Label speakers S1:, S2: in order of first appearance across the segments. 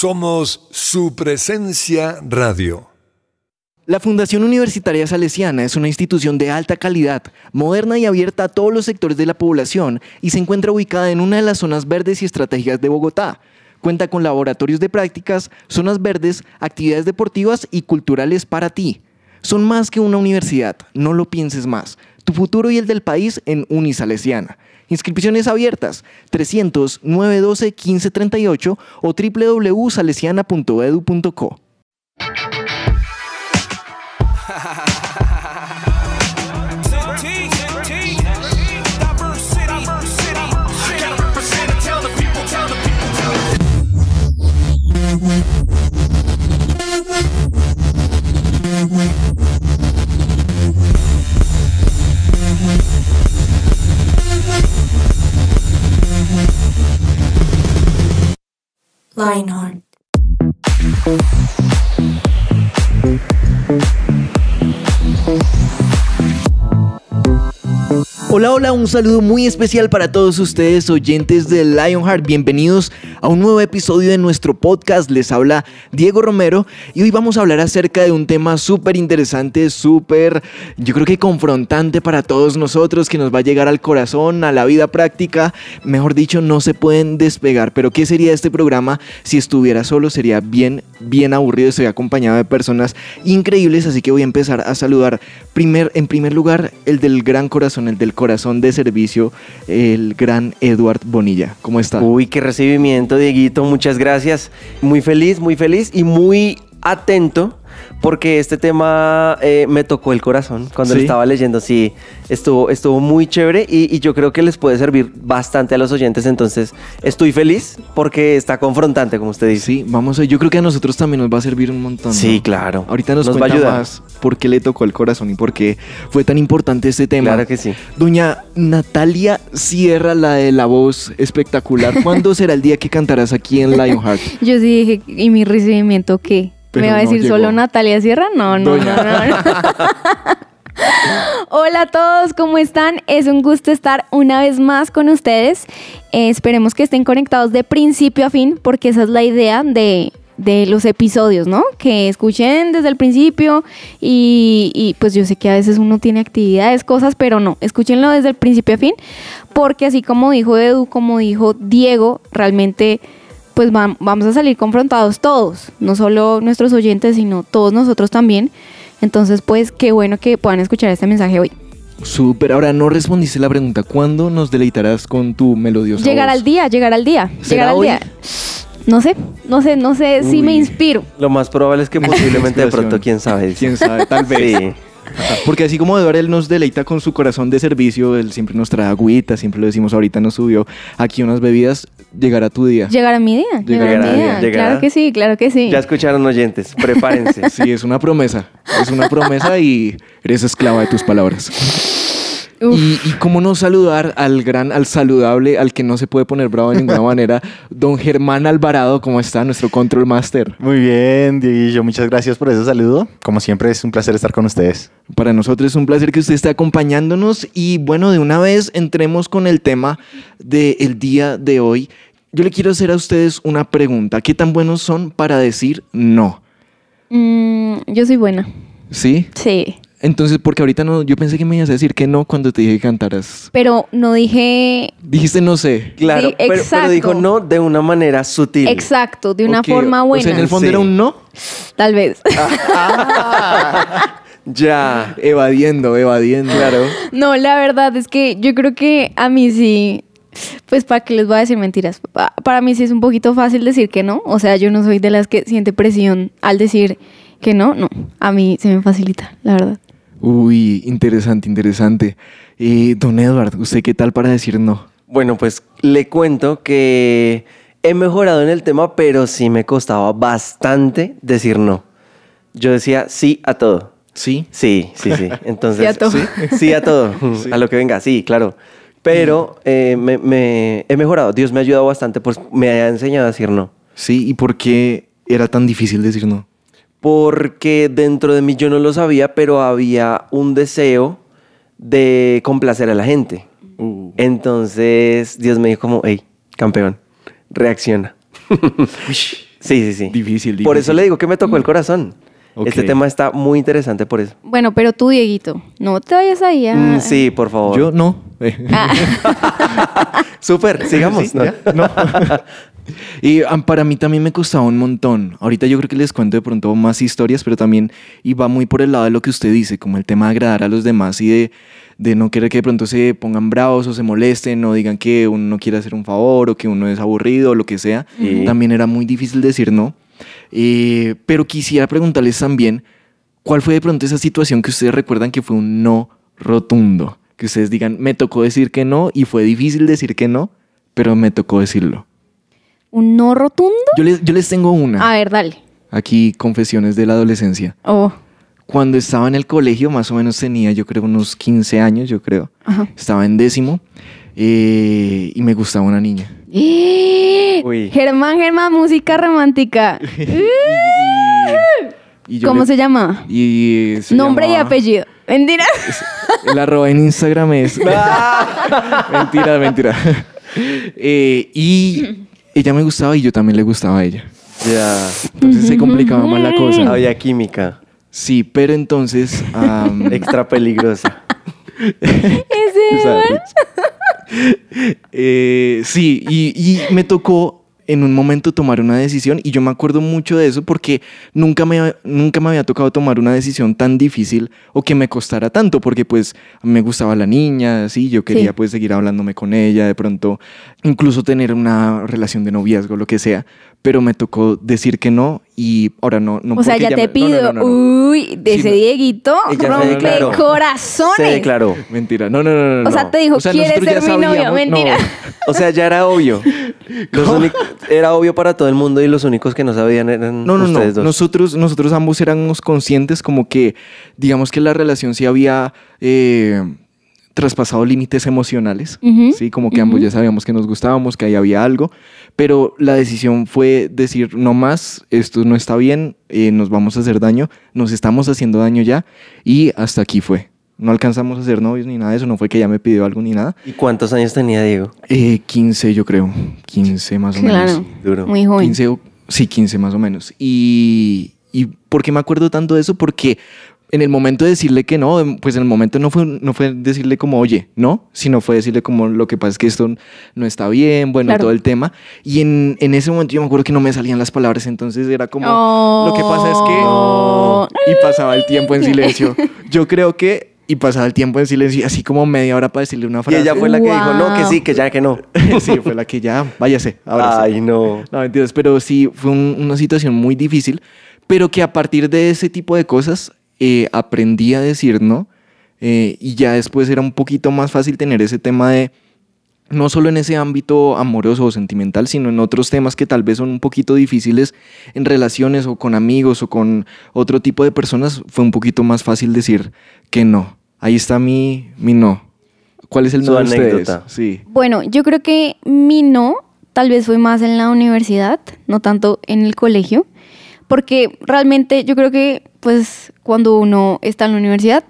S1: Somos su presencia radio.
S2: La Fundación Universitaria Salesiana es una institución de alta calidad, moderna y abierta a todos los sectores de la población y se encuentra ubicada en una de las zonas verdes y estratégicas de Bogotá. Cuenta con laboratorios de prácticas, zonas verdes, actividades deportivas y culturales para ti. Son más que una universidad, no lo pienses más. Tu futuro y el del país en Unisalesiana. Inscripciones abiertas 300 912 1538 o www.salesiana.edu.co. Hola, hola, un saludo muy especial para todos ustedes oyentes de Lionheart. Bienvenidos a un nuevo episodio de nuestro podcast. Les habla Diego Romero y hoy vamos a hablar acerca de un tema súper interesante, súper, yo creo que confrontante para todos nosotros, que nos va a llegar al corazón, a la vida práctica. Mejor dicho, no se pueden despegar. Pero ¿qué sería este programa si estuviera solo? Sería bien, bien aburrido. Estoy acompañado de personas increíbles, así que voy a empezar a saludar. Primer, en primer lugar, el del gran corazón, el del corazón de servicio, el gran Eduard Bonilla. ¿Cómo está?
S3: Uy, qué recibimiento, Dieguito. Muchas gracias. Muy feliz, muy feliz y muy atento porque este tema eh, me tocó el corazón cuando
S2: ¿Sí?
S3: lo estaba leyendo. Sí, estuvo, estuvo muy chévere y, y yo creo que les puede servir bastante a los oyentes. Entonces, estoy feliz porque está confrontante, como usted dice.
S2: Sí, vamos a Yo creo que a nosotros también nos va a servir un montón. ¿no?
S3: Sí, claro.
S2: Ahorita nos,
S3: Nos va a ayudar.
S2: más por qué le tocó el corazón y por qué fue tan importante este tema.
S3: Claro que sí.
S2: Doña Natalia Sierra, la de la voz espectacular. ¿Cuándo será el día que cantarás aquí en Lionheart?
S4: Yo sí dije, ¿y mi recibimiento qué?
S2: Pero
S4: ¿Me va a decir solo Natalia Sierra? No, no,
S2: Doña.
S4: no, no, no. Hola a todos, ¿cómo están? Es un gusto estar una vez más con ustedes. Eh, esperemos que estén conectados de principio a fin, porque esa es la idea de, de los episodios, ¿no? Que escuchen desde el principio y, y, pues yo sé que a veces uno tiene actividades, cosas, pero no, escúchenlo desde el principio a fin, porque así como dijo Edu, como dijo Diego, realmente pues vam- vamos a salir confrontados todos, no solo nuestros oyentes, sino todos nosotros también. Entonces, pues qué bueno que puedan escuchar este mensaje hoy.
S2: Súper. Ahora no respondiste la pregunta. ¿Cuándo nos deleitarás con tu melodiosa
S4: Llegar
S2: voz?
S4: al día, llegar al día,
S2: ¿Será
S4: llegar al
S2: hoy?
S4: día. No sé, no sé, no sé si me inspiro.
S3: Lo más probable es que posiblemente de pronto, quién sabe.
S2: ¿Quién sabe? Tal vez.
S3: Sí.
S2: Porque así como Eduardo él nos deleita con su corazón de servicio, él siempre nos trae agüita, siempre lo decimos, ahorita nos subió aquí unas bebidas, llegará tu día.
S4: Llegar a mi día,
S3: Llegará,
S4: mi día.
S3: llegará.
S4: Claro que sí, claro que sí.
S3: Ya escucharon oyentes, prepárense.
S2: Sí, es una promesa. Es una promesa y eres esclava de tus palabras. Y, y cómo no saludar al gran, al saludable, al que no se puede poner bravo de ninguna manera, don Germán Alvarado, ¿cómo está? Nuestro control master.
S5: Muy bien, Dieguillo, muchas gracias por ese saludo. Como siempre es un placer estar con ustedes.
S2: Para nosotros es un placer que usted esté acompañándonos y bueno, de una vez entremos con el tema del día de hoy. Yo le quiero hacer a ustedes una pregunta. ¿Qué tan buenos son para decir no?
S4: Mm, yo soy buena.
S2: ¿Sí?
S4: Sí.
S2: Entonces, porque ahorita no, yo pensé que me ibas a decir que no cuando te dije que cantaras.
S4: Pero no dije
S2: Dijiste no sé.
S3: Claro,
S4: Sí,
S3: pero, dijo no de una manera sutil.
S4: exacto, de una forma buena.
S2: O sea, en el fondo
S3: Sí.
S2: era un no.
S4: Tal vez.
S3: Ya.
S2: Evadiendo, evadiendo. Claro.
S4: No, la verdad es que yo creo que a mí sí, pues para que les voy a decir mentiras, Pa- para mí sí es un poquito fácil decir que no, o sea, yo no soy de las que siente presión al decir que no, no, a mí se me facilita, la verdad.
S2: Uy, interesante, interesante. Eh, don Edward, ¿usted qué tal para decir no?
S3: Bueno, pues le cuento que he mejorado en el tema, pero sí me costaba bastante decir no. Yo decía sí a todo.
S2: ¿Sí?
S3: Sí, sí, sí. Entonces,
S4: Sí a todo.
S3: Sí, a todo. A lo que venga, sí, claro. Pero eh, me, me- he mejorado. Dios me ha ayudado bastante, pues me ha enseñado a decir no.
S2: Sí, ¿y por qué era tan difícil decir no?
S3: Porque dentro de mí yo no lo sabía, pero había un deseo de complacer a la gente.
S2: Uh.
S3: Entonces Dios me dijo como, hey, campeón, reacciona. Sí, sí, sí.
S2: Difícil,
S3: Por
S2: difícil.
S3: eso le digo que me tocó el corazón.
S2: Ok.
S3: Este tema está muy interesante por eso.
S4: Bueno, pero tú, Dieguito, no te vayas ahí a...
S3: Mm, sí, por favor.
S2: Yo no.
S4: Ah,
S3: Súper, sigamos.
S2: Sí,
S3: ¿no?
S2: ya, no. Y para mí también me costaba un montón. Ahorita yo creo que les cuento de pronto más historias, pero también iba muy por el lado de lo que usted dice, como el tema de agradar a los demás y de, de no querer que de pronto se pongan bravos o se molesten o digan que uno no quiere hacer un favor o que uno es aburrido o lo que sea.
S3: Sí.
S2: También era muy difícil decir no. Eh, pero quisiera preguntarles también, ¿cuál fue de pronto esa situación que ustedes recuerdan que fue un no rotundo? Que ustedes digan, me tocó decir que no y fue difícil decir que no, pero me tocó decirlo.
S4: ¿Un no rotundo?
S2: Yo les, yo les tengo una.
S4: A ver, dale.
S2: Aquí, confesiones de la adolescencia.
S4: Oh,
S2: Cuando estaba en el colegio, más o menos tenía, yo creo, unos 15 años, yo creo.
S4: ajá.
S2: Estaba en décimo eh, y me gustaba una niña.
S3: Uy.
S4: Germán, Germán, música romántica.
S2: Y yo
S4: ¿Cómo
S2: le-
S4: se llama?
S2: y se
S4: Nombre y
S2: llamaba-
S4: apellido. Mentira.
S2: El arroba en Instagram es. mentira, mentira. Eh, y ella me gustaba y yo también le gustaba a ella.
S3: Ya.
S2: Entonces se complicaba más la cosa.
S3: Había química.
S2: Sí, pero entonces.
S3: Extra peligrosa.
S4: Ese
S2: ¿sabes? Eh, sí, y, y me tocó en un momento tomar una decisión y yo me acuerdo mucho de eso porque nunca me, nunca me había tocado tomar una decisión tan difícil o que me costara tanto porque pues me gustaba la niña, sí, yo quería
S4: Sí.
S2: pues seguir hablándome con ella, de pronto incluso tener una relación de noviazgo, lo que sea, pero me tocó decir que no y ahora no, no
S4: o sea, ya te
S2: me-
S4: pido.
S2: no, no, no.
S4: Uy, de
S2: Sí,
S4: ese. Dieguito rompe corazones.
S3: Se declaró.
S2: Mentira, no, no, no, no.
S4: O sea, te dijo, ¿quieres
S2: nosotros
S4: ser
S2: ya
S4: mi novio? Mentira.
S3: O sea, ya era obvio. Los era obvio para todo el mundo y los únicos que no sabían eran
S2: No, no, no.
S3: dos.
S2: Nosotros, nosotros ambos éramos conscientes como que, digamos que la relación sí había eh, traspasado límites emocionales, sí, como que ambos ya sabíamos que nos gustábamos, que ahí había algo, pero la decisión fue decir, no más, esto no está bien, eh, nos vamos a hacer daño, nos estamos haciendo daño ya, y hasta aquí fue. No alcanzamos a ser novios ni nada de eso, no fue que ella me pidió algo ni nada.
S3: ¿Y cuántos años tenía Diego?
S2: Eh, 15 yo creo, 15 más o menos.
S4: Claro.
S3: Duro.
S4: Muy joven.
S2: 15, o- sí, 15 más o menos. Y, y ¿por qué me acuerdo tanto de eso? Porque en el momento de decirle que no, em, pues en el momento no fue, no fue decirle como, oye, no, sino fue decirle como lo que pasa es que esto no está bien, bueno,
S4: Claro.
S2: todo el tema. Y en, en ese momento yo me acuerdo que no me salían las palabras, entonces era como,
S4: Oh.
S2: lo que pasa es que... Y pasaba el tiempo en silencio. Yo creo que... Y pasaba el tiempo en silencio, y así como media hora para decirle una
S3: Y
S2: frase.
S3: ella fue la que dijo, no, que sí, que ya, que no.
S2: sí, fue la que ya, váyase, ahora sí.
S3: Ay, no.
S2: No, mentiras, pero sí fue un- una situación muy difícil, pero que a partir de ese tipo de cosas eh, aprendí a decir no eh, y ya después era un poquito más fácil tener ese tema de, no solo en ese ámbito amoroso o sentimental, sino en otros temas que tal vez son un poquito difíciles en relaciones o con amigos o con otro tipo de personas, fue un poquito más fácil decir que no. Ahí está mi, mi no. ¿Cuál es el
S3: Su
S2: no de ustedes?
S3: anécdota.
S2: Sí.
S4: Bueno, yo creo que mi no tal vez fue más en la universidad, no tanto en el colegio, porque realmente yo creo que pues cuando uno está en la universidad,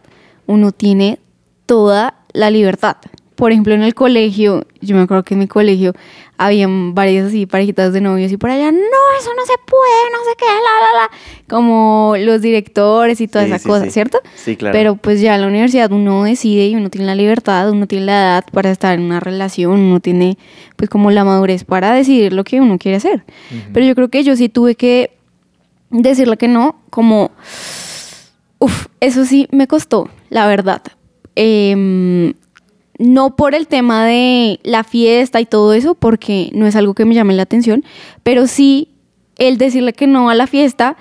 S4: uno tiene toda la libertad. Por ejemplo, en el colegio, yo me acuerdo que en mi colegio habían varias así parejitas de novios y por allá, no, eso no se puede, no sé qué, la, la, la, como los directores y toda
S3: Sí,
S4: esa
S3: sí,
S4: cosa,
S3: sí.
S4: ¿cierto?
S3: Sí, claro.
S4: Pero pues ya en la universidad uno decide y uno tiene la libertad, uno tiene la edad para estar en una relación, uno tiene pues como la madurez para decidir lo que uno quiere hacer. Pero yo creo que yo sí tuve que decirle que no, como, uff, eso sí me costó, la verdad. Em, no por el tema de la fiesta y todo eso, porque no es algo que me llame la atención, pero sí el decirle que no a la fiesta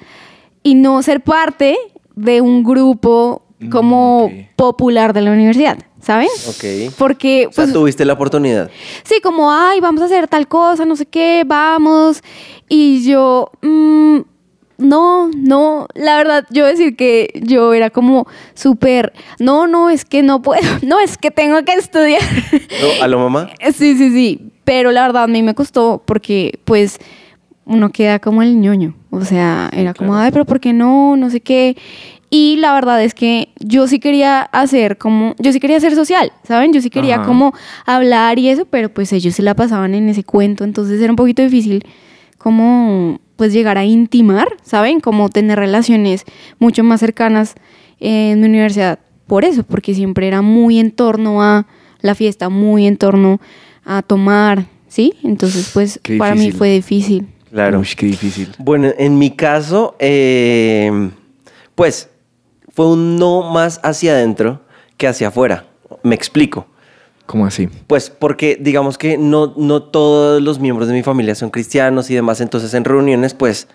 S4: y no ser parte de un grupo como
S2: Mm, ok.
S4: popular de la universidad, ¿saben?
S3: Ok.
S4: Porque
S3: O sea,
S4: pues,
S3: tuviste la oportunidad.
S4: Sí, como, ay, vamos a hacer tal cosa, no sé qué, vamos. Y yo, mm, no, no, la verdad, yo decir que yo era como súper, no, no, es que no puedo, no, es que tengo que estudiar.
S3: No, ¿A lo mamá?
S4: sí, sí, sí, pero la verdad a mí me costó porque, pues, uno queda como el ñoño. O sea, era como, ay, pero ¿por qué no? No sé qué. Y la verdad es que yo sí quería hacer como, yo sí quería ser social, ¿saben? Yo sí quería
S2: Ajá.
S4: como hablar y eso, pero pues ellos se la pasaban en ese cuento, entonces era un poquito difícil como pues llegar a intimar, ¿saben? Como tener relaciones mucho más cercanas en mi universidad. Por eso, porque siempre era muy en torno a la fiesta, muy en torno a tomar, ¿sí? Entonces, pues
S2: Qué
S4: para mí fue difícil.
S3: Claro.
S2: Uy, qué difícil.
S3: Bueno, en mi caso, eh, pues fue un no más hacia adentro que hacia afuera. Me explico.
S2: ¿Cómo así?
S3: Pues porque digamos que no, no todos los miembros de mi familia son cristianos y demás, entonces en reuniones pues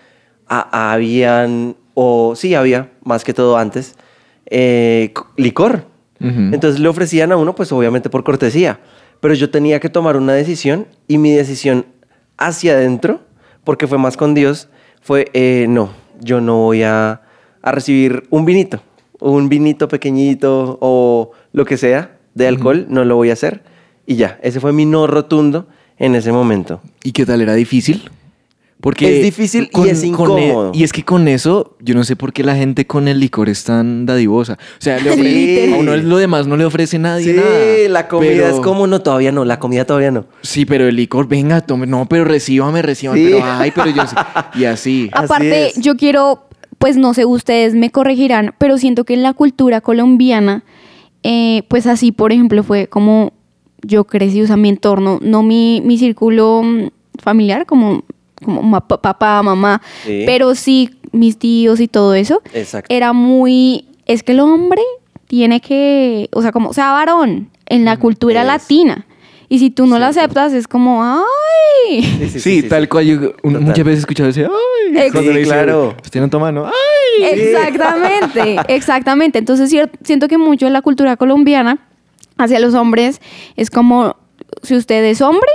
S3: ha- habían, o sí había, más que todo antes, eh, licor. Entonces le ofrecían a uno pues obviamente por cortesía, pero yo tenía que tomar una decisión y mi decisión hacia adentro, porque fue más con Dios, fue eh, no, yo no voy a, a recibir un vinito, un vinito pequeñito o lo que sea de alcohol, no lo voy a hacer. Y ya, ese fue mi no rotundo en ese momento.
S2: ¿Y qué tal? ¿Era difícil? Porque
S3: Es difícil y es
S2: e-
S3: incómodo.
S2: y es que con eso, yo no sé por qué la gente con el licor es tan dadivosa. O sea, le
S3: Sí.
S2: ofrece, a uno lo demás no le ofrece nadie
S3: Sí,
S2: nada.
S3: la comida
S2: Pero-
S3: es como, no, todavía no, la comida todavía no.
S2: Sí, pero el licor, venga, tome, no, pero recíbame, recíbame,
S3: Sí.
S2: pero ay, pero yo sí. Y así.
S4: Aparte, yo quiero, pues no sé, ustedes me corregirán, pero siento que en la cultura colombiana, eh, pues así, por ejemplo, fue como yo crecí, o sea, mi entorno, no mi, mi círculo mm, familiar, como, como ma- papá, mamá,
S3: Sí.
S4: pero sí mis tíos y todo eso,
S3: Exacto.
S4: era muy, es que el hombre tiene que, o sea, como sea varón en la cultura
S3: es.
S4: latina. Y si tú no la aceptas, es como, ¡ay!
S2: Sí, tal cual yo un-
S3: Total.
S2: muchas veces he escuchado decir, ay,
S4: Ex-
S2: cuando
S3: Sí,
S2: le dice,
S3: claro.
S2: "Usted no toma, ¿no? Ay.
S4: Exactamente, exactamente. Entonces cier- siento que mucho de la cultura colombiana hacia los hombres es como, si usted es hombre,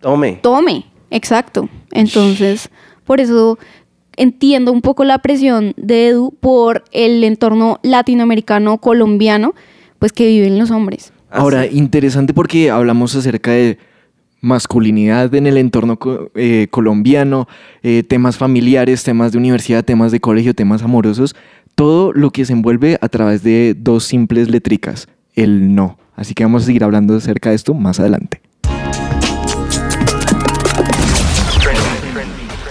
S3: Tome.
S4: tome. Exacto. Entonces, por eso entiendo un poco la presión de Edu por el entorno latinoamericano colombiano, pues que viven los hombres.
S2: Ahora,
S3: Así.
S2: interesante porque hablamos acerca de masculinidad en el entorno eh, colombiano, eh, temas familiares, temas de universidad, temas de colegio, temas amorosos, todo lo que se envuelve a través de dos simples letricas, el no. Así que vamos a seguir hablando acerca de esto más adelante.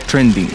S2: Trending.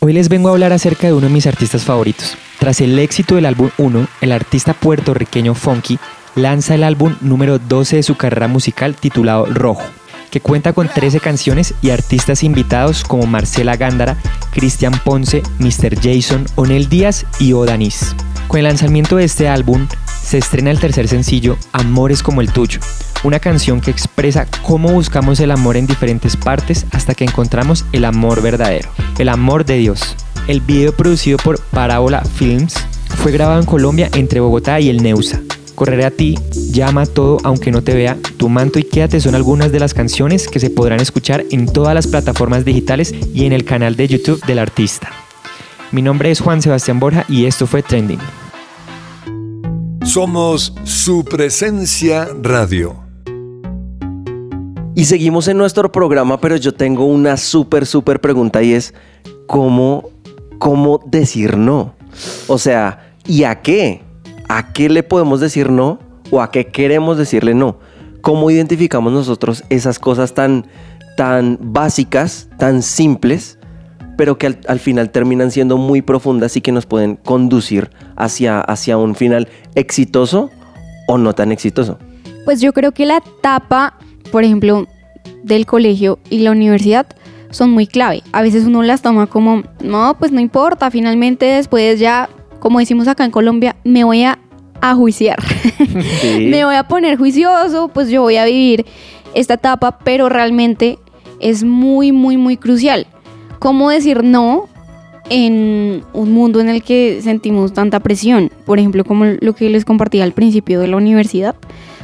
S6: Hoy les vengo a hablar acerca de uno de mis artistas favoritos. Tras el éxito del álbum 1, el artista puertorriqueño Funky lanza el álbum número 12 de su carrera musical titulado Rojo, que cuenta con 13 canciones y artistas invitados como Marcela Gándara, Cristian Ponce, Mr. Jason, Onel Díaz y Odanis. Con el lanzamiento de este álbum se estrena el tercer sencillo Amores como el tuyo, una canción que expresa cómo buscamos el amor en diferentes partes hasta que encontramos el amor verdadero, el amor de Dios. El video producido por Parábola Films fue grabado en Colombia entre Bogotá y el Neusa. Correré a ti, llama todo aunque no te vea, tu manto y quédate son algunas de las canciones que se podrán escuchar en todas las plataformas digitales y en el canal de YouTube del artista. Mi nombre es Juan Sebastián Borja y esto fue Trending.
S1: Somos su presencia radio.
S3: Y seguimos en nuestro programa, pero yo tengo una súper, súper pregunta y es, ¿cómo, ¿cómo decir no? O sea, ¿y a qué? ¿A qué le podemos decir no o a qué queremos decirle no? ¿Cómo identificamos nosotros esas cosas tan, tan básicas, tan simples, pero que al, al final terminan siendo muy profundas y que nos pueden conducir hacia, hacia un final exitoso o no tan exitoso?
S4: Pues yo creo que la etapa, por ejemplo, del colegio y la universidad son muy clave. A veces uno las toma como, no, pues no importa, finalmente después ya, como decimos acá en Colombia, me voy a, a juiciar.
S3: Sí.
S4: me voy a poner juicioso, pues yo voy a vivir esta etapa, pero realmente es muy, muy, muy crucial. ¿Cómo decir no en un mundo en el que sentimos tanta presión? Por ejemplo, como lo que les compartí al principio de la universidad.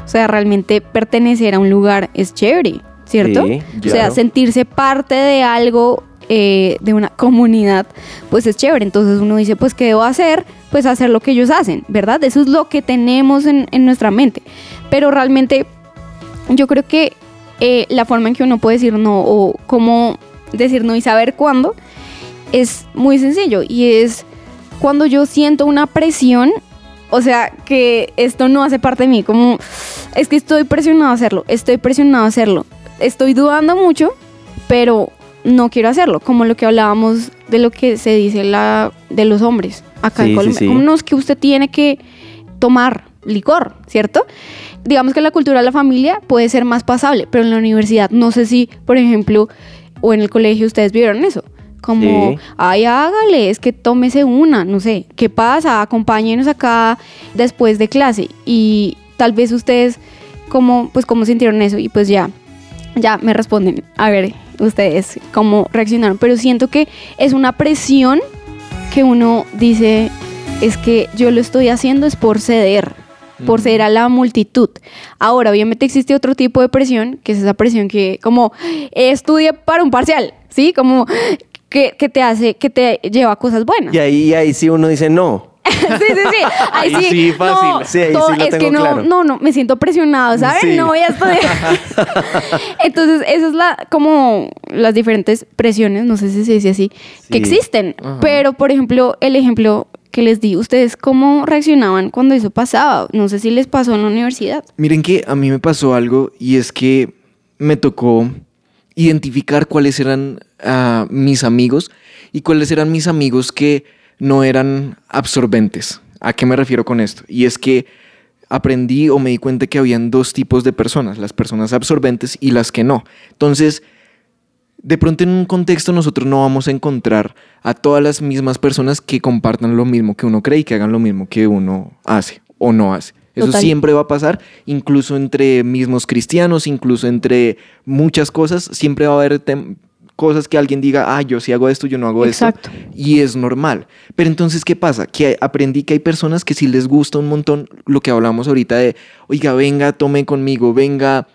S4: O sea, realmente pertenecer a un lugar es chévere, ¿cierto?
S3: Sí,
S4: O sea, sentirse parte de algo, eh, de una comunidad, pues es chévere. Entonces uno dice, pues, ¿qué debo hacer? Pues hacer lo que ellos hacen, ¿verdad? Eso es lo que tenemos en, en nuestra mente. Pero realmente yo creo que eh, la forma en que uno puede decir no o cómo decir no y saber cuándo es muy sencillo y es cuando yo siento una presión, o sea, que esto no hace parte de mí, como es que estoy presionado a hacerlo, estoy presionado a hacerlo, estoy dudando mucho, pero no quiero hacerlo, como lo que hablábamos de lo que se dice la, de los hombres acá
S3: Sí,
S4: en Colombia.
S3: sí.
S4: No es que usted tiene que tomar licor, ¿cierto? Digamos que la cultura de la familia puede ser más pasable, pero en la universidad no sé si, por ejemplo, o en el colegio ustedes vieron eso. Como, ay, hágale, es que tómese una, no sé, ¿qué pasa? Acompáñenos acá después de clase. Y tal vez ustedes, como, pues, cómo sintieron eso, y pues ya, ya me responden, a ver, ustedes cómo reaccionaron. Pero siento que es una presión que uno dice, es que yo lo estoy haciendo es por ceder, por ceder a la multitud. Ahora, obviamente existe otro tipo de presión, que es esa presión que como estudie para un parcial, ¿sí? Como que, que te hace, que te lleva a cosas buenas.
S3: Y ahí, ahí sí uno dice no.
S4: sí, sí, sí. Ahí,
S3: Ahí
S4: sí,
S3: sí, fácil.
S4: No,
S3: Sí, ahí
S4: todo-
S3: sí lo
S4: es que no,
S3: claro.
S4: no, no, me siento presionado, ¿saben?
S3: Sí.
S4: No voy a estudiar. Entonces, esa es la, como las diferentes presiones, no sé si se dice así, que existen. Pero, por ejemplo, el ejemplo que les di, ¿ustedes cómo reaccionaban cuando eso pasaba? No sé si les pasó en la universidad.
S2: Miren que a mí me pasó algo y es que me tocó identificar cuáles eran ah, mis amigos y cuáles eran mis amigos que no eran absorbentes. ¿A qué me refiero con esto? Y es que aprendí o me di cuenta que habían dos tipos de personas, las personas absorbentes y las que no. Entonces, de pronto en un contexto nosotros no vamos a encontrar a todas las mismas personas que compartan lo mismo que uno cree y que hagan lo mismo que uno hace o no hace. Eso
S4: Total.
S2: siempre va a pasar, incluso entre mismos cristianos, incluso entre muchas cosas, siempre va a haber cosas que alguien diga, ah, yo sí hago esto, yo no hago
S4: Exacto.
S2: esto. Y es normal. Pero entonces, ¿qué pasa? Que aprendí que hay personas que sí les gusta un montón lo que hablamos ahorita de, oiga, venga, tome conmigo, venga,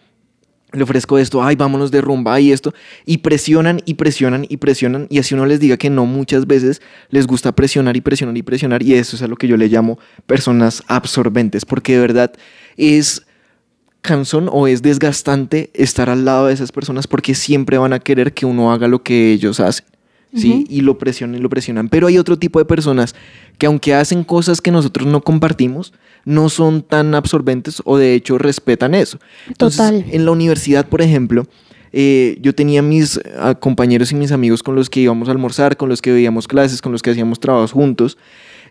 S2: le ofrezco esto, ay, vámonos de rumba, ay, esto, y presionan y presionan y presionan, y así uno les diga que no muchas veces les gusta presionar y presionar y presionar, y eso es a lo que yo le llamo personas absorbentes, porque de verdad es cansón o es desgastante estar al lado de esas personas porque siempre van a querer que uno haga lo que ellos hacen. ¿sí? Y lo presionan y lo presionan. Pero hay otro tipo de personas que aunque hacen cosas que nosotros no compartimos, no son tan absorbentes o de hecho respetan eso. Entonces,
S4: Total.
S2: en la universidad, por ejemplo, eh, yo tenía mis ah, compañeros y mis amigos con los que íbamos a almorzar, con los que veíamos clases, con los que hacíamos trabajos juntos.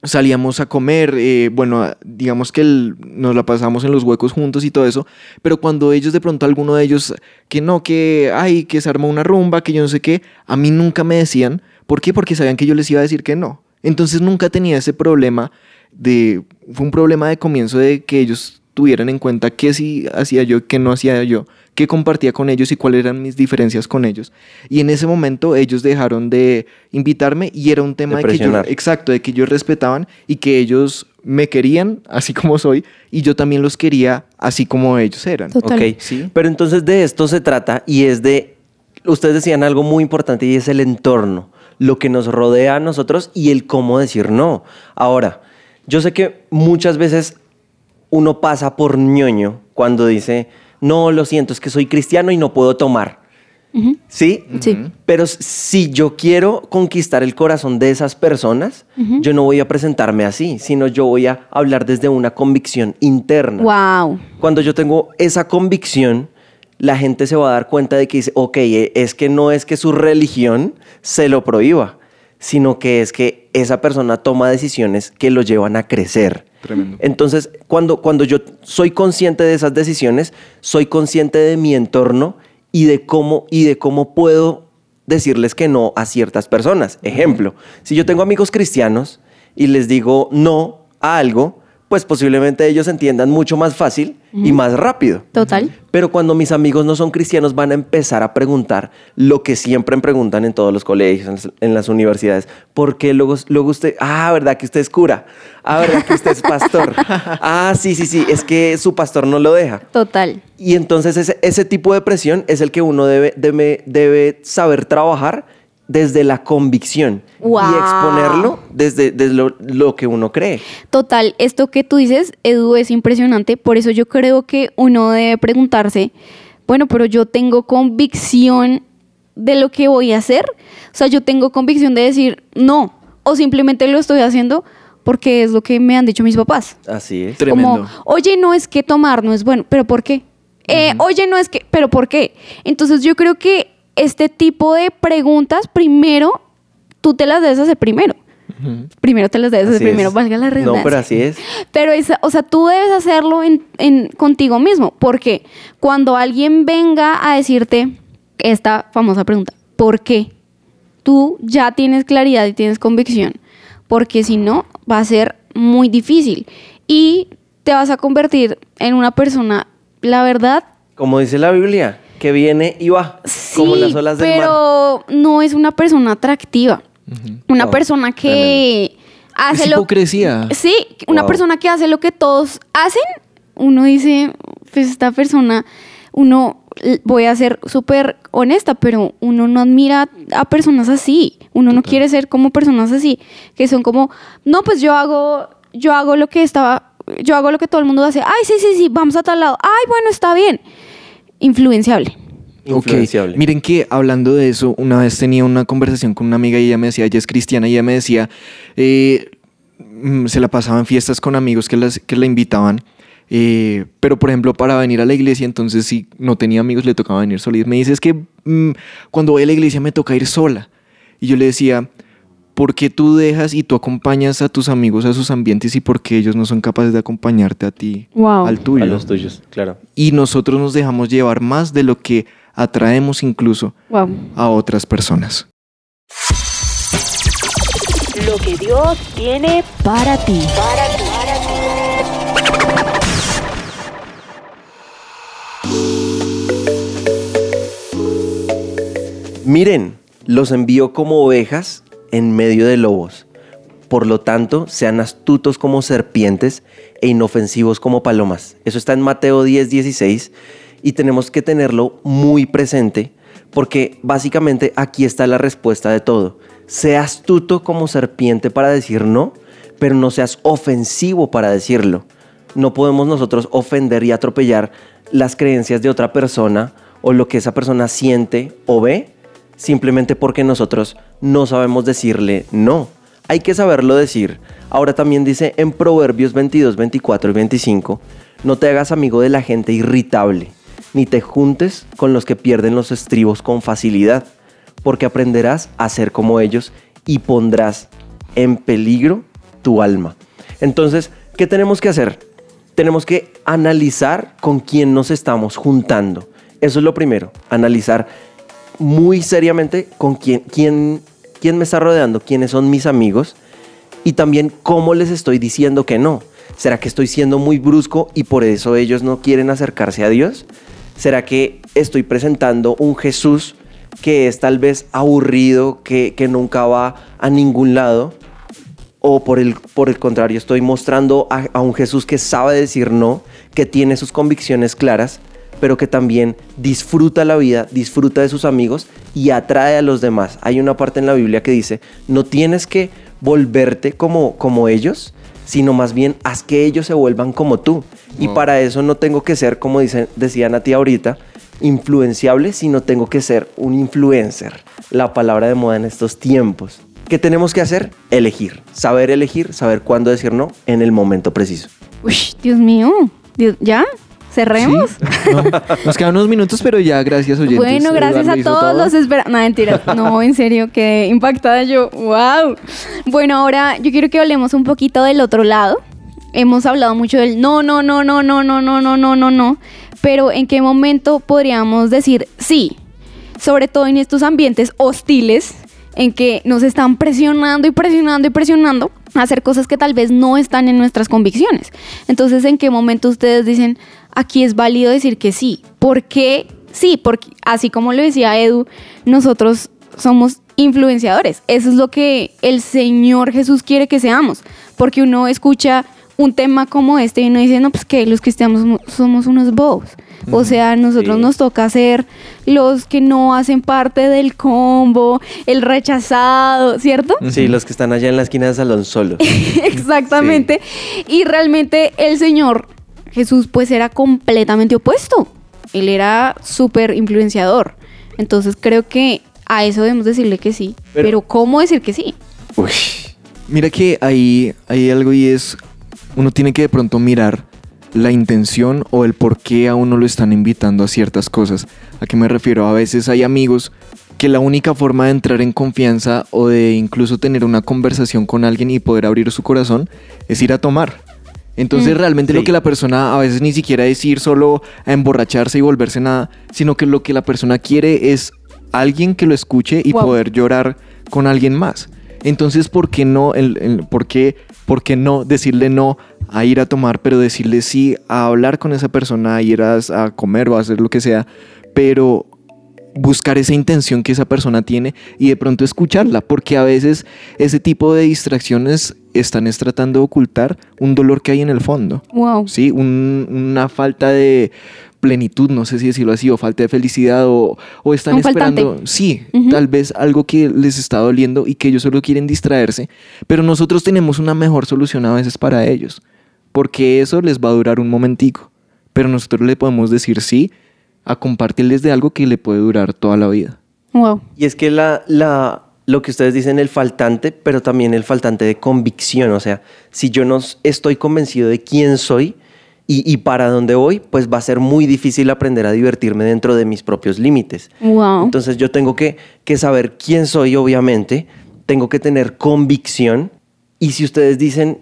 S2: Salíamos a comer, eh, bueno, digamos que nos la pasamos en los huecos juntos y todo eso, pero cuando ellos de pronto, alguno de ellos, que no, que, ay, que se armó una rumba, que yo no sé qué, a mí nunca me decían, ¿por qué? Porque sabían que yo les iba a decir que no. Entonces nunca tenía ese problema de, fue un problema de comienzo de que ellos tuvieran en cuenta qué sí hacía yo, qué no hacía yo, qué compartía con ellos y cuáles eran mis diferencias con ellos. Y en ese momento ellos dejaron de invitarme y era un tema
S3: De
S2: de, que yo, exacto, de que ellos respetaban y que ellos me querían así como soy y yo también los quería así como ellos eran.
S4: Total.
S3: Ok,
S2: Sí.
S3: pero entonces de esto se trata y es de, ustedes decían algo muy importante y es el entorno, lo que nos rodea a nosotros y el cómo decir no. Ahora, yo sé que muchas veces uno pasa por ñoño cuando dice, no, lo siento, es que soy cristiano y no puedo tomar. ¿Sí?
S4: Sí.
S3: Pero si yo quiero conquistar el corazón de esas personas, yo no voy a presentarme así, sino yo voy a hablar desde una convicción interna.
S4: Wow.
S3: Cuando yo tengo esa convicción, la gente se va a dar cuenta de que dice, ok, eh, es que no es que su religión se lo prohíba, sino que es que esa persona toma decisiones que lo llevan a crecer.
S2: Tremendo.
S3: Entonces, cuando, cuando yo soy consciente de esas decisiones, soy consciente de mi entorno y de cómo, y de cómo puedo decirles que no a ciertas personas. Ejemplo, si yo tengo amigos cristianos y les digo no a algo, pues posiblemente ellos entiendan mucho más fácil y más rápido.
S4: Total.
S3: Pero cuando mis amigos no son cristianos van a empezar a preguntar lo que siempre preguntan en todos los colegios, en las, en las universidades. ¿Por qué luego, luego usted, ah, verdad que usted es cura? Ah, verdad que usted es pastor? Ah, sí, sí, sí, es que su pastor no lo deja.
S4: Total.
S3: Y entonces ese, ese tipo de presión es el que uno debe, debe, debe saber trabajar desde la convicción
S4: Wow.
S3: y exponerlo desde, desde lo, lo que uno cree.
S4: Total, esto que tú dices, Edu, es impresionante. Por eso yo creo que uno debe preguntarse, bueno, pero yo tengo convicción de lo que voy a hacer. O sea, yo tengo convicción de decir no. O simplemente lo estoy haciendo porque es lo que me han dicho mis papás.
S3: Así es.
S2: Tremendo.
S4: Como, oye, no es que tomar no es bueno, pero ¿por qué? Eh, Oye, no es que, pero ¿por qué? Entonces yo creo que este tipo de preguntas, primero, tú te las debes hacer primero. Primero te las debes hacer primero,
S3: es.
S4: valga la redundancia.
S3: No, pero así es.
S4: Pero, esa- o sea, tú debes hacerlo en, en- contigo mismo, porque cuando alguien venga a decirte esta famosa pregunta, ¿por qué? Tú ya tienes claridad y tienes convicción, porque si no, va a ser muy difícil y te vas a convertir en una persona, la verdad,
S3: Como dice la Biblia, que viene y va, como
S4: sí,
S3: las olas del mar.
S4: pero no es una persona atractiva, una
S3: Wow,
S4: persona que hace
S2: Es
S4: lo
S2: hipocresía.
S4: Sí, una
S3: Wow.
S4: persona que hace lo que todos hacen, uno dice, pues esta persona, uno, voy a ser súper honesta, pero uno no admira a personas así, uno no quiere ser como personas así, que son como, no, pues yo hago, yo hago lo que estaba, yo hago lo que todo el mundo hace, ay, sí, sí, sí, vamos a tal lado, ay, bueno, está bien, influenciable.
S2: Ok,
S3: Influenciable.
S2: miren que hablando de eso, una vez tenía una conversación con una amiga y ella me decía, ella es cristiana y ella me decía, eh, mm, se la pasaba en fiestas con amigos que, las, que la invitaban, eh, pero por ejemplo para venir a la iglesia, entonces si no tenía amigos le tocaba venir sola. Y me dice, es que mm, cuando voy a la iglesia me toca ir sola. Y yo le decía, ¿por qué tú dejas y tú acompañas a tus amigos a sus ambientes y por qué ellos no son capaces de acompañarte a ti
S4: Wow.
S2: al tuyo?
S3: A los tuyos, claro.
S2: y nosotros nos dejamos llevar más de lo que atraemos incluso
S4: Wow.
S2: a otras personas.
S7: Lo que Dios tiene para ti.
S3: Miren, los envío como ovejas en medio de lobos. Por lo tanto, sean astutos como serpientes e inofensivos como palomas. Eso está en Mateo 10, 16 y tenemos que tenerlo muy presente porque básicamente aquí está la respuesta de todo. Sea astuto como serpiente para decir no, pero no seas ofensivo para decirlo. No podemos nosotros ofender y atropellar las creencias de otra persona o lo que esa persona siente o ve simplemente porque nosotros no sabemos decirle no. Hay que saberlo decir. Ahora también dice en Proverbios 22, 24 y 25, no te hagas amigo de la gente irritable, ni te juntes con los que pierden los estribos con facilidad, porque aprenderás a ser como ellos y pondrás en peligro tu alma. Entonces, ¿qué tenemos que hacer? Tenemos que analizar con quién nos estamos juntando. Eso es lo primero, analizar muy seriamente con quién, quién, quién me está rodeando, quiénes son mis amigos y también cómo les estoy diciendo que no. ¿Será que estoy siendo muy brusco y por eso ellos no quieren acercarse a Dios? ¿Será que estoy presentando un Jesús que es tal vez aburrido, que, que nunca va a ningún lado? ¿O por el, por el contrario estoy mostrando a, a un Jesús que sabe decir no, que tiene sus convicciones claras, pero que también disfruta la vida, disfruta de sus amigos y atrae a los demás? Hay una parte en la Biblia que dice, no tienes que volverte como, como ellos, sino más bien haz que ellos se vuelvan como tú. Y para eso no tengo que ser, como dicen, decía Nati ahorita, influenciable, sino tengo que ser un influencer. La palabra de moda en estos tiempos. ¿Qué tenemos que hacer? Elegir. Saber elegir, saber cuándo decir no en el momento preciso.
S4: Uy, Dios mío. Dios- ¿Ya? ¿Cerremos?
S2: No, nos quedan unos minutos, pero ya, gracias oyentes.
S4: Bueno, gracias
S2: Eduardo
S4: a todos
S2: todo.
S4: los espera. No, mentira. No, en serio, quedé impactada yo. ¡Wow! Bueno, ahora yo quiero que hablemos un poquito del otro lado. Hemos hablado mucho del no, no, no, no, no, no, no, no, no, no, no. Pero ¿en qué momento podríamos decir sí? Sobre todo en estos ambientes hostiles en que nos están presionando y presionando y presionando a hacer cosas que tal vez no están en nuestras convicciones. Entonces, ¿en qué momento ustedes dicen, aquí es válido decir que sí? ¿Por qué sí? Porque así como lo decía Edu, nosotros somos influenciadores. Eso es lo que el Señor Jesús quiere que seamos. Porque uno escucha un tema como este y uno dice, no, pues que los cristianos somos- somos unos bobos. O sea, nosotros
S3: Sí.
S4: nos toca ser los que no hacen parte del combo, el rechazado, ¿cierto?
S3: Sí, los que están allá en la esquina del salón solos.
S4: Exactamente. Y realmente el Señor Jesús pues era completamente opuesto. Él era súper influenciador. Entonces creo que a eso debemos decirle que sí.
S3: Pero-
S4: Pero, ¿cómo decir que sí?
S3: Uy.
S2: Mira que ahí hay algo y es, uno tiene que de pronto mirar la intención o el por qué a uno lo están invitando a ciertas cosas. ¿A qué me refiero? A veces hay amigos que la única forma de entrar en confianza o de incluso tener una conversación con alguien y poder abrir su corazón es ir a tomar. Entonces
S4: Mm.
S2: realmente lo que la persona a veces ni siquiera es ir solo a emborracharse y volverse nada, sino que lo que la persona quiere es alguien que lo escuche y
S4: Wow.
S2: poder llorar con alguien más. Entonces, ¿por qué no, el, el- por qué, por qué no decirle no a ir a tomar, pero decirle sí a hablar con esa persona, a ir a, a comer o a hacer lo que sea, pero buscar esa intención que esa persona tiene y de pronto escucharla, porque a veces ese tipo de distracciones están es tratando de ocultar un dolor que hay en el fondo.
S4: Wow.
S2: Sí, Un- una falta de plenitud, no sé si decirlo así, o falta de felicidad, o, o están
S4: Un faltante.
S2: esperando, sí, tal vez algo que les está doliendo y que ellos solo quieren distraerse, pero nosotros tenemos una mejor solución a veces para ellos, porque eso les va a durar un momentico, pero nosotros le podemos decir sí a compartirles de algo que le puede durar toda la vida.
S4: Wow.
S3: Y es que la, la, lo que ustedes dicen, el faltante, pero también el faltante de convicción. O sea, si yo no estoy convencido de quién soy y, y para dónde voy, pues va a ser muy difícil aprender a divertirme dentro de mis propios límites.
S4: Wow.
S3: Entonces yo tengo que, que saber quién soy, obviamente. Tengo que tener convicción. Y si ustedes dicen,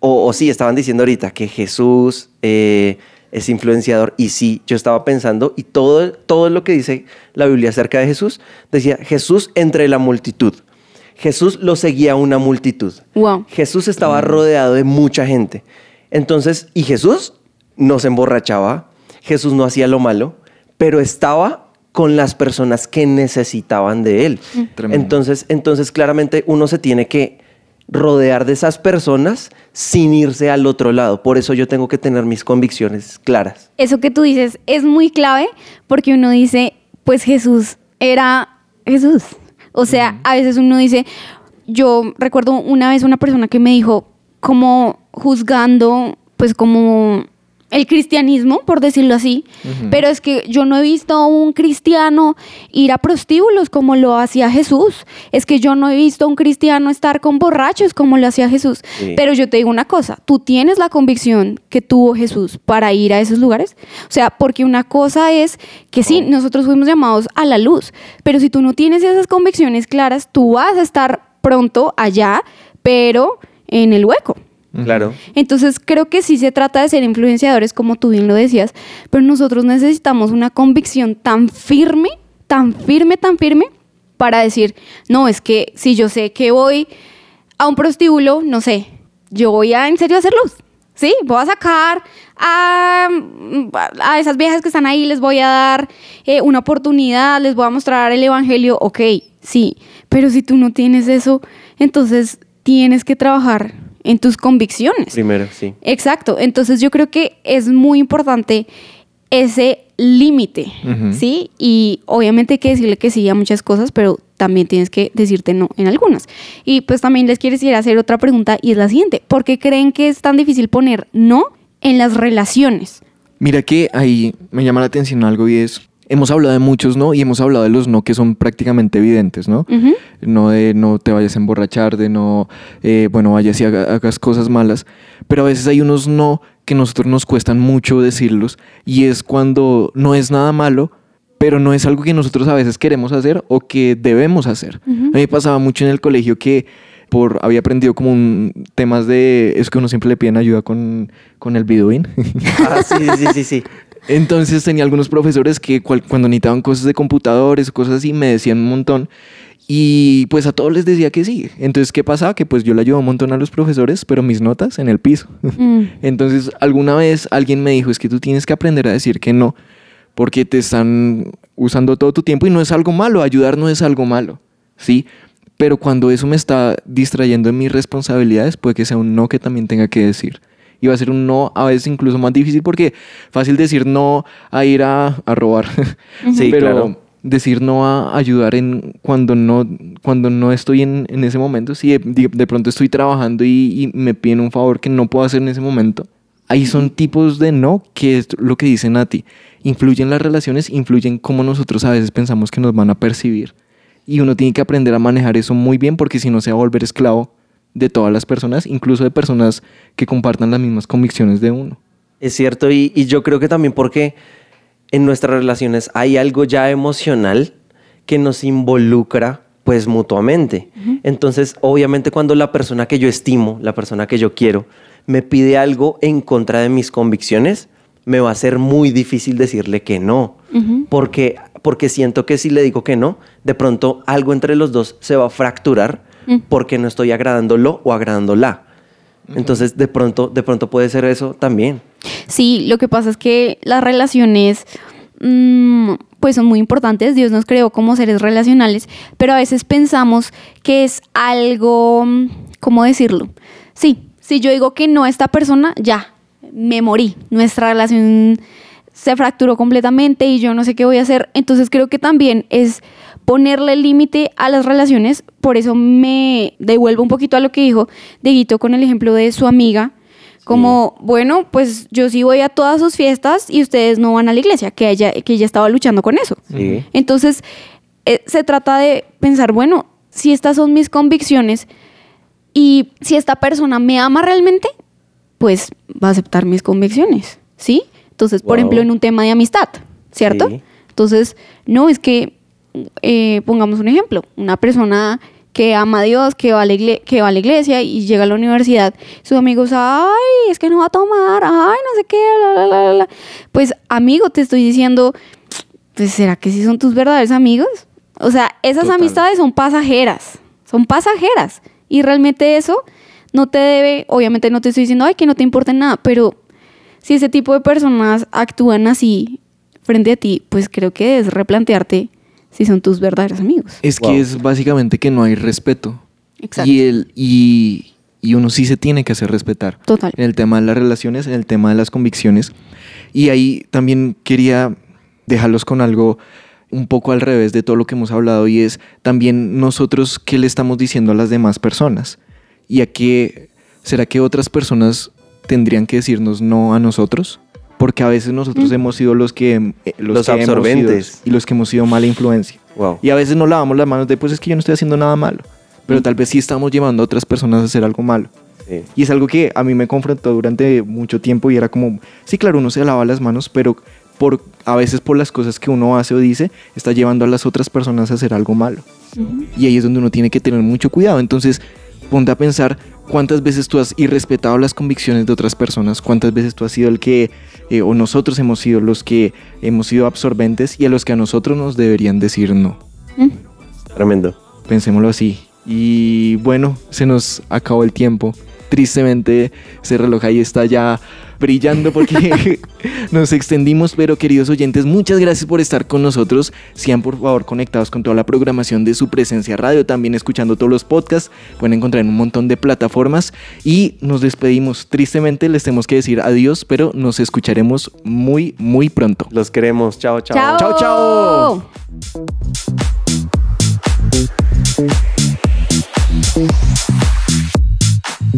S3: o, o sí, estaban diciendo ahorita que Jesús eh, es influenciador. Y sí, yo estaba pensando, y todo, todo lo que dice la Biblia acerca de Jesús, decía Jesús entre la multitud. Jesús lo seguía una multitud.
S4: Wow.
S3: Jesús estaba rodeado de mucha gente. Entonces, y Jesús no se emborrachaba, Jesús no hacía lo malo, pero estaba con las personas que necesitaban de él.
S2: Tremendo.
S3: Entonces, entonces, claramente uno se tiene que rodear de esas personas sin irse al otro lado. Por eso yo tengo que tener mis convicciones claras.
S4: Eso que tú dices es muy clave porque uno dice, pues Jesús era Jesús. O sea, a veces uno dice, yo recuerdo una vez una persona que me dijo, como juzgando, pues como el cristianismo, por decirlo así, pero es que yo no he visto a un cristiano ir a prostíbulos como lo hacía Jesús, es que yo no he visto a un cristiano estar con borrachos como lo hacía Jesús,
S3: Sí.
S4: pero yo te digo una cosa, tú tienes la convicción que tuvo Jesús para ir a esos lugares, o sea, porque una cosa es que sí, nosotros fuimos llamados a la luz, pero si tú no tienes esas convicciones claras, tú vas a estar pronto allá, pero en el hueco.
S3: Claro.
S4: Entonces creo que sí se trata de ser influenciadores, como tú bien lo decías, pero nosotros necesitamos una convicción tan firme, tan firme, tan firme, para decir, no, es que si yo sé que voy a un prostíbulo, no sé, yo voy a en serio a hacer luz. Sí, voy a sacar a, a esas viejas que están ahí, les voy a dar eh, una oportunidad, les voy a mostrar el evangelio, ok, sí, pero si tú no tienes eso, entonces tienes que trabajar en tus convicciones.
S3: Primero, sí.
S4: Exacto. Entonces yo creo que es muy importante ese límite. ¿sí? Y obviamente hay que decirle que sí a muchas cosas, pero también tienes que decirte no en algunas. Y pues también les quiero decir hacer otra pregunta y es la siguiente. ¿Por qué creen que es tan difícil poner no en las relaciones?
S2: Mira que ahí me llama la atención algo y es, hemos hablado de muchos no y hemos hablado de los no que son prácticamente evidentes, ¿no?
S4: Ujú.
S2: No de no te vayas a emborrachar, de no, eh, bueno, vayas y haga- hagas cosas malas, pero a veces hay unos no que a nosotros nos cuestan mucho decirlos y es cuando no es nada malo, pero no es algo que nosotros a veces queremos hacer o que debemos hacer. A mí me pasaba mucho en el colegio que por, había aprendido como un, temas de, es que uno siempre le piden ayuda con, con el Biduin.
S3: Ah, sí, sí, sí, sí, sí.
S2: Entonces tenía algunos profesores que cual- cuando necesitaban cosas de computadores o cosas así me decían un montón y pues a todos les decía que sí. Entonces, ¿qué pasaba? Que pues yo le ayudaba un montón a los profesores, pero mis notas en el piso.
S4: Mm.
S2: Entonces, alguna vez alguien me dijo, es que tú tienes que aprender a decir que no, porque te están usando todo tu tiempo y no es algo malo, ayudar no es algo malo, ¿sí? Pero cuando eso me está distrayendo en mis responsabilidades, puede que sea un no que también tenga que decir. Y va a ser un no a veces incluso más difícil porque fácil decir no a ir a, a robar.
S3: Sí,
S2: Pero
S3: claro.
S2: decir no a ayudar en cuando no, cuando no estoy en, en ese momento. Si de, de- pronto estoy trabajando y, y me piden un favor que no puedo hacer en ese momento. Ahí son tipos de no que es lo que dicen a ti. Influyen las relaciones, influyen cómo nosotros a veces pensamos que nos van a percibir. Y uno tiene que aprender a manejar eso muy bien porque si no se va a volver esclavo de todas las personas, incluso de personas que compartan las mismas convicciones de uno.
S3: Es cierto, y, y yo creo que también porque en nuestras relaciones hay algo ya emocional que nos involucra pues mutuamente. Entonces, obviamente cuando la persona que yo estimo, la persona que yo quiero, me pide algo en contra de mis convicciones, me va a ser muy difícil decirle que no, porque, porque siento que si le digo que no, de pronto algo entre los dos se va a fracturar porque no estoy agradándolo o agradándola. Entonces, de pronto, de pronto puede ser eso también.
S4: Sí, lo que pasa es que las relaciones mm, pues son muy importantes. Dios nos creó como seres relacionales, pero a veces pensamos que es algo, mm, ¿cómo decirlo? Sí, si yo digo que no a esta persona, ya, me morí. Nuestra relación se fracturó completamente y yo no sé qué voy a hacer. Entonces creo que también es ponerle límite a las relaciones. Por eso me devuelvo un poquito a lo que dijo Deguito con el ejemplo de su amiga. Como, bueno, pues yo sí voy a todas sus fiestas y ustedes no van a la iglesia, que ella, que ella estaba luchando con eso.
S3: Sí.
S4: Entonces, eh, se trata de pensar, bueno, si estas son mis convicciones y si esta persona me ama realmente, pues va a aceptar mis convicciones, ¿sí? Entonces, por
S3: Wow.
S4: ejemplo, en un tema de amistad, ¿cierto?
S3: Sí.
S4: Entonces, no, es que, eh, pongamos un ejemplo, una persona que ama a Dios, que va, a la que va a la iglesia y llega a la universidad, sus amigos, ay, es que no va a tomar, ay, no sé qué, la, la, la, la, la". Pues, amigo, te estoy diciendo, pues, ¿será que sí son tus verdaderos amigos? O sea, esas
S3: Total.
S4: amistades son pasajeras, son pasajeras. Y realmente eso no te debe, obviamente no te estoy diciendo, ay, que no te importe nada, pero si ese tipo de personas actúan así frente a ti, pues creo que debes replantearte si son tus verdaderos amigos.
S2: Es
S3: Wow.
S2: que es básicamente que no hay respeto.
S4: Exacto.
S2: Y, el, y, y uno sí se tiene que hacer respetar.
S4: Total.
S2: En el tema de las relaciones, en el tema de las convicciones. Y ahí también quería dejarlos con algo un poco al revés de todo lo que hemos hablado y es también nosotros qué le estamos diciendo a las demás personas. ¿Y a qué será que otras personas tendrían que decirnos no a nosotros? Porque a veces nosotros hemos sido los que eh,
S3: Los
S2: que hemos sido-
S3: absorbentes.
S2: y los que hemos sido mala influencia.
S3: Wow.
S2: Y a veces nos lavamos las manos de, pues es que yo no estoy haciendo nada malo. Pero tal vez sí estamos llevando a otras personas a hacer algo malo.
S3: Sí.
S2: Y es algo que a mí me confrontó durante mucho tiempo y era como, sí, claro, uno se lava las manos, pero por, a veces por las cosas que uno hace o dice, está llevando a las otras personas a hacer algo malo. Y ahí es donde uno tiene que tener mucho cuidado. Entonces, ponte a pensar cuántas veces tú has irrespetado las convicciones de otras personas, cuántas veces tú has sido el que, eh, o nosotros hemos sido los que hemos sido absorbentes y a los que a nosotros nos deberían decir no.
S3: Tremendo.
S2: Pensémoslo así. Y bueno, se nos acabó el tiempo. Tristemente, ese reloj ahí está ya brillando porque nos extendimos, pero queridos oyentes, muchas gracias por estar con nosotros. Sean por favor conectados con toda la programación de su presencia radio, también escuchando todos los podcasts. Pueden encontrar en un montón de plataformas y nos despedimos. Tristemente les tenemos que decir adiós, pero nos escucharemos muy, muy pronto.
S3: Los queremos. Chao, chao.
S4: Chao.
S2: Chao,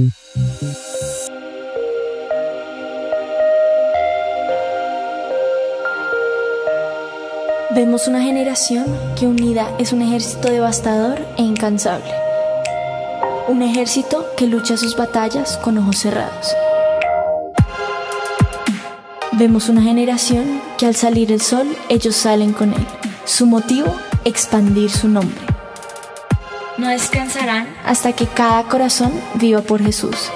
S2: chao.
S8: Vemos una generación que unida es un ejército devastador e incansable. Un ejército que lucha sus batallas con ojos cerrados. Vemos una generación que al salir el sol ellos salen con él. Su motivo, expandir su nombre. No descansarán hasta que cada corazón viva por Jesús.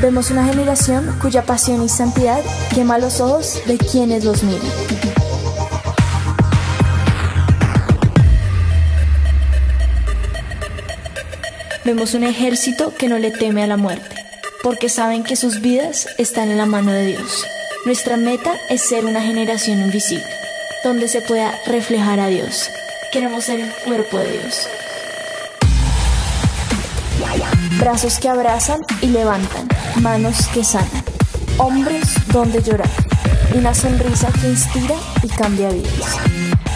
S8: Vemos una generación cuya pasión y santidad quema los ojos de quienes los miran. Vemos un ejército que no le teme a la muerte, porque saben que sus vidas están en la mano de Dios. Nuestra meta es ser una generación invisible, donde se pueda reflejar a Dios. Queremos ser el cuerpo de Dios. Brazos que abrazan y levantan, manos que sanan, hombres donde llorar, una sonrisa que inspira y cambia vidas.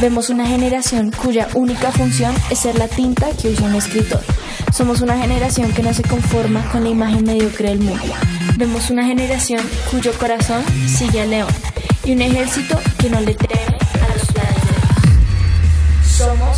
S8: Vemos una generación cuya única función es ser la tinta que usa un escritor. Somos una generación que no se conforma con la imagen mediocre del mundo. Vemos una generación cuyo corazón sigue al león y un ejército que no le teme